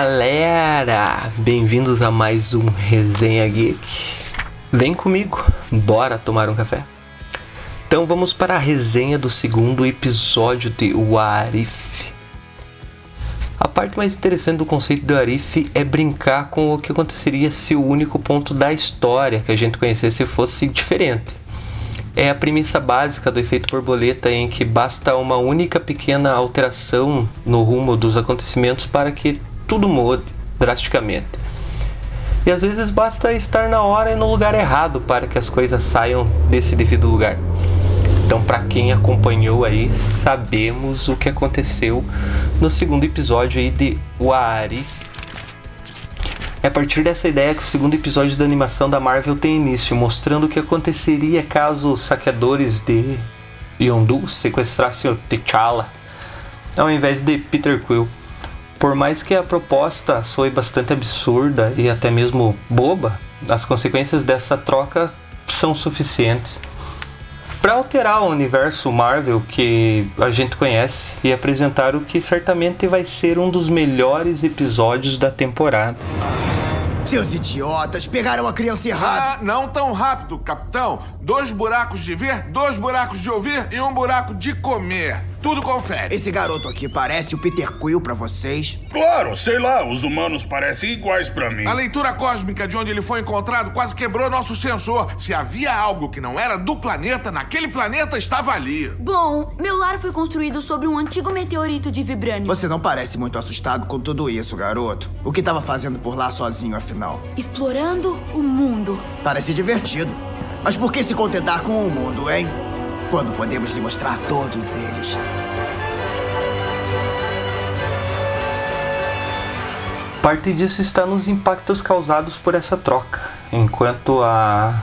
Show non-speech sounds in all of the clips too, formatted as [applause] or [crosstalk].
galera! Bem-vindos a mais um Resenha Geek. Vem comigo, bora tomar um café. Então vamos para a resenha do segundo episódio de Warif. A parte mais interessante do conceito do Arif é brincar com o que aconteceria se o único ponto da história que a gente conhecesse fosse diferente. É a premissa básica do efeito borboleta em que basta uma única pequena alteração no rumo dos acontecimentos para que tudo mude drasticamente. E às vezes basta estar na hora e no lugar errado para que as coisas saiam desse devido lugar. Então, para quem acompanhou aí, sabemos o que aconteceu no segundo episódio aí de Wari é a partir dessa ideia que o segundo episódio da animação da Marvel tem início, mostrando o que aconteceria caso os saqueadores de Yondu sequestrassem o T'Challa, ao invés de Peter Quill. Por mais que a proposta soe bastante absurda e até mesmo boba, as consequências dessa troca são suficientes para alterar o universo Marvel que a gente conhece e apresentar o que certamente vai ser um dos melhores episódios da temporada. Seus idiotas pegaram a criança errada. Ah, não tão rápido, capitão. Dois buracos de ver, dois buracos de ouvir e um buraco de comer. Tudo confere. Esse garoto aqui parece o Peter Quill pra vocês? Claro, sei lá, os humanos parecem iguais pra mim. A leitura cósmica de onde ele foi encontrado quase quebrou nosso sensor. Se havia algo que não era do planeta, naquele planeta estava ali. Bom, meu lar foi construído sobre um antigo meteorito de vibrânio. Você não parece muito assustado com tudo isso, garoto. O que estava fazendo por lá sozinho, afinal? Explorando o mundo. Parece divertido. Mas por que se contentar com o mundo, hein? Quando podemos lhe mostrar todos eles. Parte disso está nos impactos causados por essa troca. Enquanto a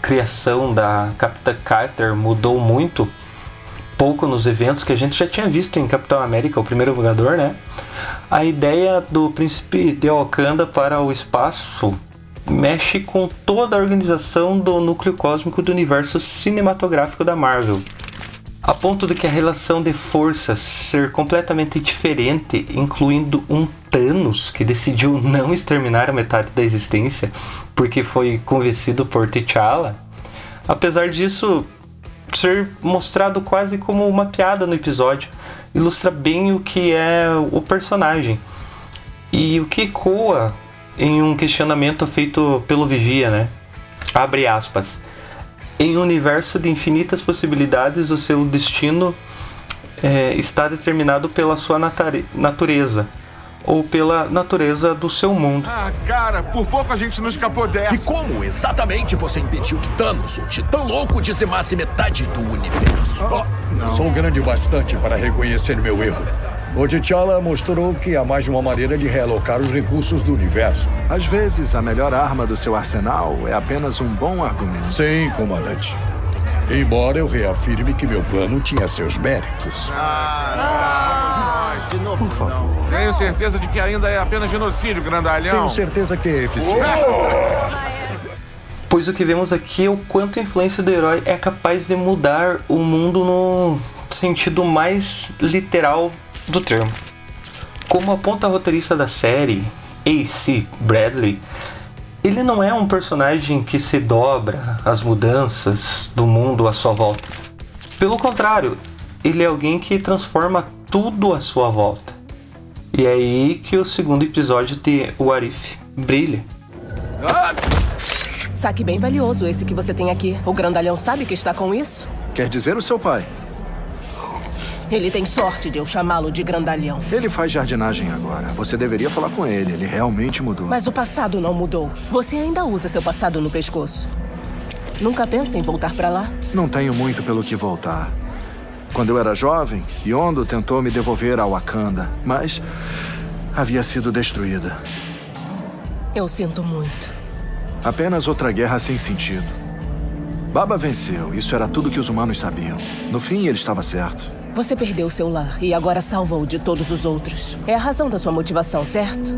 criação da Capitã Carter mudou muito, pouco nos eventos que a gente já tinha visto em Capitão América, o primeiro Vingador, né? A ideia do príncipe de Wakanda para o espaço mexe com toda a organização do núcleo cósmico do universo cinematográfico da Marvel. A ponto de que a relação de forças ser completamente diferente, incluindo um Thanos que decidiu não exterminar a metade da existência porque foi convencido por T'Challa. Apesar disso ser mostrado quase como uma piada no episódio, ilustra bem o que é o personagem e o que ecoa em um questionamento feito pelo Vigia, né? Abre aspas. Em um universo de infinitas possibilidades, o seu destino é, está determinado pela sua natureza ou pela natureza do seu mundo. Ah, cara, por pouco a gente não escapou dessa. E como exatamente você impediu que Thanos, o titã louco, dizimasse metade do universo? Oh, Sou grande o bastante para reconhecer meu erro. O T'Challa mostrou que há mais de uma maneira de realocar os recursos do universo. Às vezes, a melhor arma do seu arsenal é apenas um bom argumento. Sim, comandante. Embora eu reafirme que meu plano tinha seus méritos. Ah, de novo, Por favor. Não. Tenho certeza de que ainda é apenas genocídio, grandalhão. Tenho certeza que é eficiente. Pois o que vemos aqui é o quanto a influência do herói é capaz de mudar o mundo no sentido mais literal do termo. Como aponta a roteirista da série, A.C. Bradley, ele não é um personagem que se dobra às mudanças do mundo à sua volta. Pelo contrário, ele é alguém que transforma tudo à sua volta. E é aí que o segundo episódio de Warif brilha. Saque bem valioso esse que você tem aqui. O grandalhão sabe que está com isso? Quer dizer o seu pai? Ele tem sorte de eu chamá-lo de grandalhão. Ele faz jardinagem agora. Você deveria falar com ele. Ele realmente mudou. Mas o passado não mudou. Você ainda usa seu passado no pescoço. Nunca pensa em voltar para lá? Não tenho muito pelo que voltar. Quando eu era jovem, Yondo tentou me devolver ao Wakanda, mas havia sido destruída. Eu sinto muito. Apenas outra guerra sem sentido. Baba venceu. Isso era tudo que os humanos sabiam. No fim, ele estava certo. Você perdeu seu lar e agora salva-o de todos os outros. É a razão da sua motivação, certo?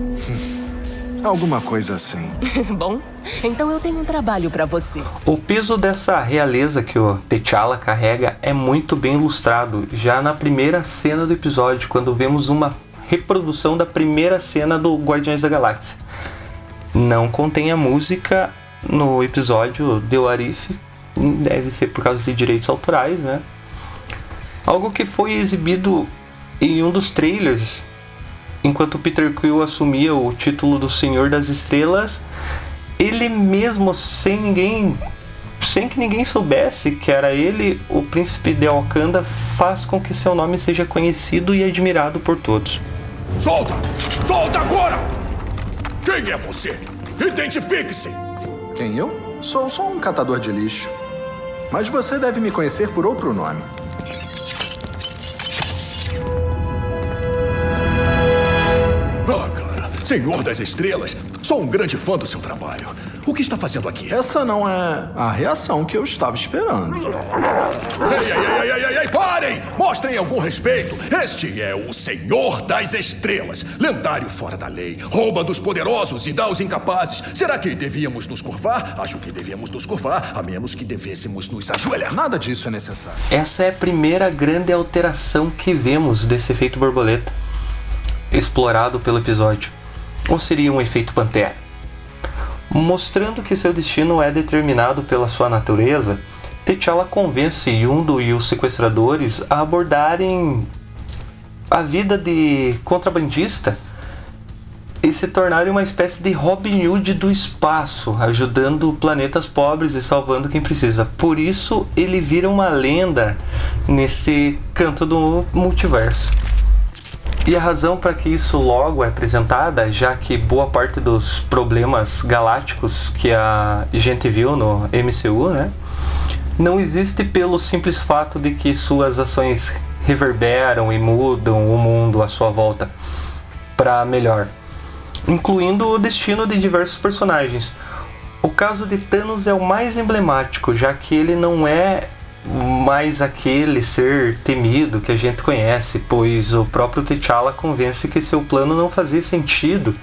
[laughs] Alguma coisa assim. [laughs] Bom, então eu tenho um trabalho para você. O peso dessa realeza que o T'Challa carrega é muito bem ilustrado já na primeira cena do episódio, quando vemos uma reprodução da primeira cena do Guardiões da Galáxia. Não contém a música no episódio de Arif, deve ser por causa de direitos autorais, né? Algo que foi exibido em um dos trailers, enquanto Peter Quill assumia o título do Senhor das Estrelas, ele mesmo sem ninguém sem que ninguém soubesse que era ele, o príncipe de Wakanda faz com que seu nome seja conhecido e admirado por todos. Solta! Solta agora! Quem é você? Identifique-se! Quem eu? Sou só um catador de lixo. Mas você deve me conhecer por outro nome. Senhor das Estrelas, sou um grande fã do seu trabalho. O que está fazendo aqui? Essa não é a reação que eu estava esperando. Ei, ei, ei, ei, ei, ei, parem! Mostrem algum respeito. Este é o Senhor das Estrelas. Lendário fora da lei. Rouba dos poderosos e dá aos incapazes. Será que devíamos nos curvar? Acho que devíamos nos curvar, a menos que devêssemos nos ajoelhar. Nada disso é necessário. Essa é a primeira grande alteração que vemos desse efeito borboleta explorado pelo episódio. Ou seria um efeito pantera? Mostrando que seu destino é determinado pela sua natureza, T'Challa convence Yundo e os sequestradores a abordarem a vida de contrabandista e se tornarem uma espécie de Robin Hood do espaço, ajudando planetas pobres e salvando quem precisa. Por isso ele vira uma lenda nesse canto do multiverso. E a razão para que isso logo é apresentada, já que boa parte dos problemas galácticos que a gente viu no MCU, né, não existe pelo simples fato de que suas ações reverberam e mudam o mundo à sua volta para melhor, incluindo o destino de diversos personagens. O caso de Thanos é o mais emblemático, já que ele não é mais aquele ser temido que a gente conhece, pois o próprio T'Challa convence que seu plano não fazia sentido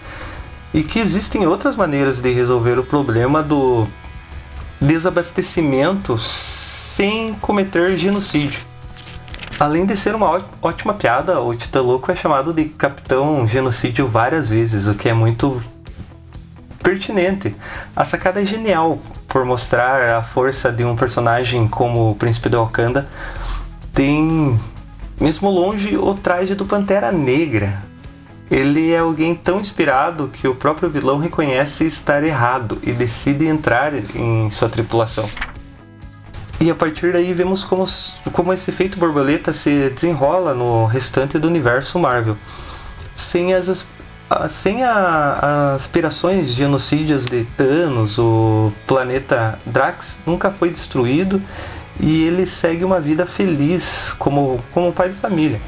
e que existem outras maneiras de resolver o problema do desabastecimento sem cometer genocídio. Além de ser uma ótima piada, o Titã Louco é chamado de Capitão Genocídio várias vezes, o que é muito pertinente. A sacada é genial, por mostrar a força de um personagem como o Príncipe do Wakanda, tem, mesmo longe, o traje do Pantera Negra. Ele é alguém tão inspirado que o próprio vilão reconhece estar errado e decide entrar em sua tripulação. E a partir daí vemos como, como esse efeito borboleta se desenrola no restante do universo Marvel. Sem as sem a, as aspirações genocídias de Thanos, o planeta Drax nunca foi destruído e ele segue uma vida feliz como, como pai de família.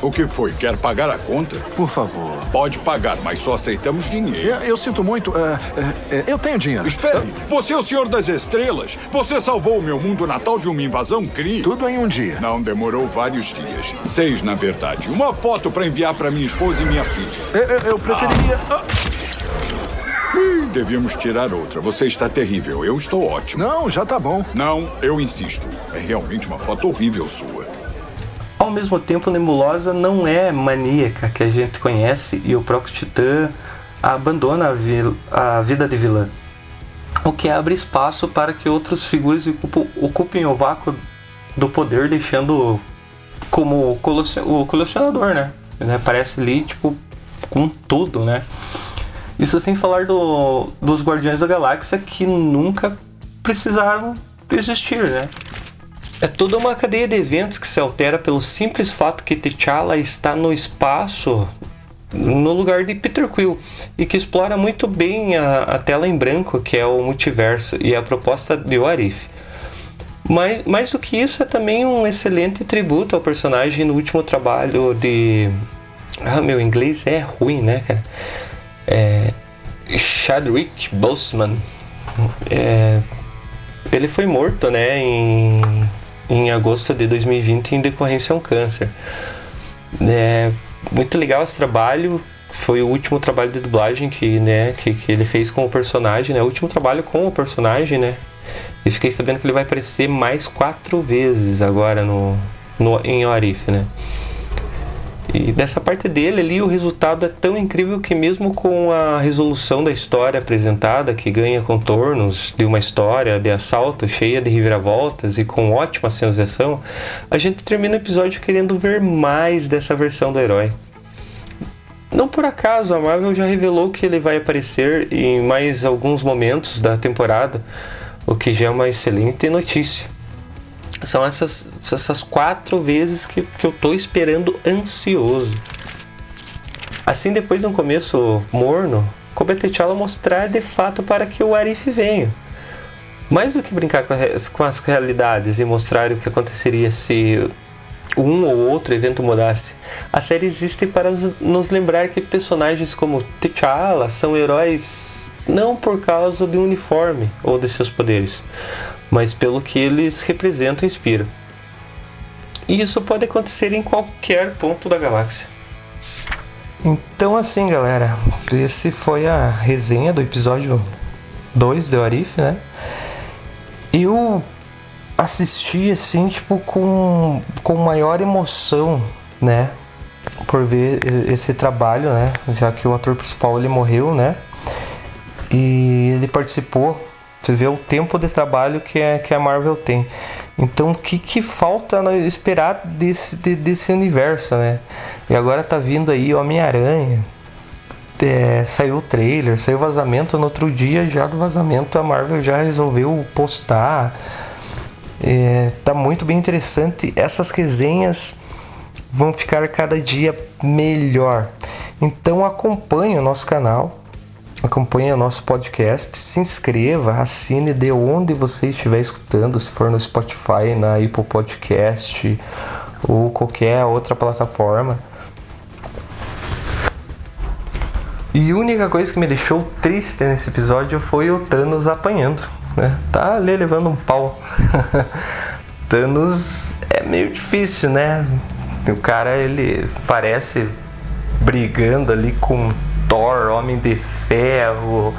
O que foi? Quer pagar a conta? Por favor. Pode pagar, mas só aceitamos dinheiro. Eu, eu sinto muito. Uh, uh, eu tenho dinheiro. Espere. Você é o Senhor das Estrelas. Você salvou o meu mundo natal de uma invasão crime. Tudo em um dia. Não, demorou vários dias. Seis, na verdade. Uma foto para enviar para minha esposa e minha filha. Eu, eu, eu preferiria. Ah. Devíamos tirar outra. Você está terrível. Eu estou ótimo. Não, já tá bom. Não, eu insisto. É realmente uma foto horrível sua. Ao mesmo tempo, Nebulosa não é maníaca que a gente conhece e o próprio Titã abandona a, vil, a vida de vilã. O que abre espaço para que outras figuras ocupem o vácuo do poder, deixando como o colecionador, né? Ele aparece ali, tipo, com tudo, né? Isso sem falar do, dos Guardiões da Galáxia que nunca precisaram existir, né? É toda uma cadeia de eventos que se altera pelo simples fato que T'Challa está no espaço no lugar de Peter Quill e que explora muito bem a, a tela em branco que é o multiverso e a proposta de Warif. Mas mais do que isso é também um excelente tributo ao personagem no último trabalho de ah, meu inglês é ruim, né, cara? É... Chadwick Boseman. É... Ele foi morto, né, em em agosto de 2020 em decorrência a um câncer. É muito legal esse trabalho. Foi o último trabalho de dublagem que, né, que, que ele fez com o personagem, né? O último trabalho com o personagem, né? E fiquei sabendo que ele vai aparecer mais quatro vezes agora no, no em Orif, né? E dessa parte dele ali, o resultado é tão incrível que, mesmo com a resolução da história apresentada, que ganha contornos de uma história de assalto cheia de reviravoltas e com ótima sensação, a gente termina o episódio querendo ver mais dessa versão do herói. Não por acaso, a Marvel já revelou que ele vai aparecer em mais alguns momentos da temporada, o que já é uma excelente notícia. São essas, essas quatro vezes que, que eu tô esperando ansioso. Assim, depois de um começo morno, coube a T'Challa mostrar de fato para que o Arif venha. Mais do que brincar com, as, com as realidades e mostrar o que aconteceria se um ou outro evento mudasse, a série existe para nos lembrar que personagens como T'Challa são heróis não por causa de um uniforme ou de seus poderes, mas pelo que eles representam e inspiram. E isso pode acontecer em qualquer ponto da galáxia. Então assim, galera, esse foi a resenha do episódio 2 de Arif, né? Eu assisti assim, tipo, com, com maior emoção, né? Por ver esse trabalho, né? Já que o ator principal ele morreu, né? E ele participou você vê o tempo de trabalho que, é, que a Marvel tem. Então, o que, que falta esperar desse, de, desse universo, né? E agora tá vindo aí Homem-Aranha. É, saiu o trailer, saiu vazamento. No outro dia já do vazamento, a Marvel já resolveu postar. É, tá muito bem interessante. Essas resenhas vão ficar cada dia melhor. Então acompanhe o nosso canal acompanhe nosso podcast, se inscreva, assine de onde você estiver escutando, se for no Spotify, na Apple Podcast ou qualquer outra plataforma. E a única coisa que me deixou triste nesse episódio foi o Thanos apanhando, né? Tá ali levando um pau. [laughs] Thanos é meio difícil, né? O cara ele parece brigando ali com Thor, Homem de Ferro,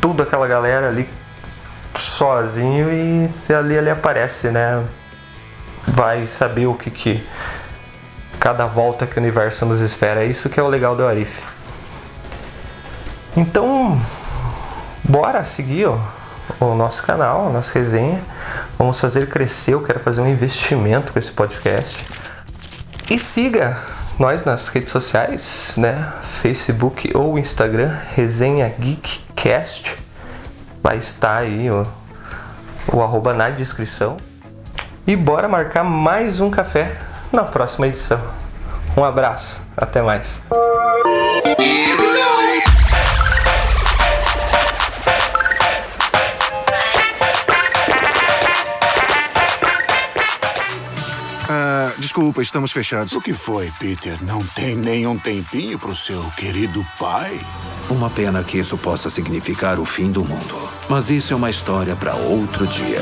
tudo aquela galera ali sozinho e ali ele aparece, né? Vai saber o que que cada volta que o universo nos espera. É isso que é o legal do Arif. Então, bora seguir ó, o nosso canal, a nossa resenha. Vamos fazer crescer. Eu quero fazer um investimento com esse podcast. E siga nós nas redes sociais, né? Facebook ou Instagram, Resenha Geekcast. Vai estar aí o, o arroba na descrição. E bora marcar mais um café na próxima edição. Um abraço, até mais. Desculpa, estamos fechados. O que foi, Peter? Não tem nenhum tempinho para o seu querido pai? Uma pena que isso possa significar o fim do mundo. Mas isso é uma história para outro dia.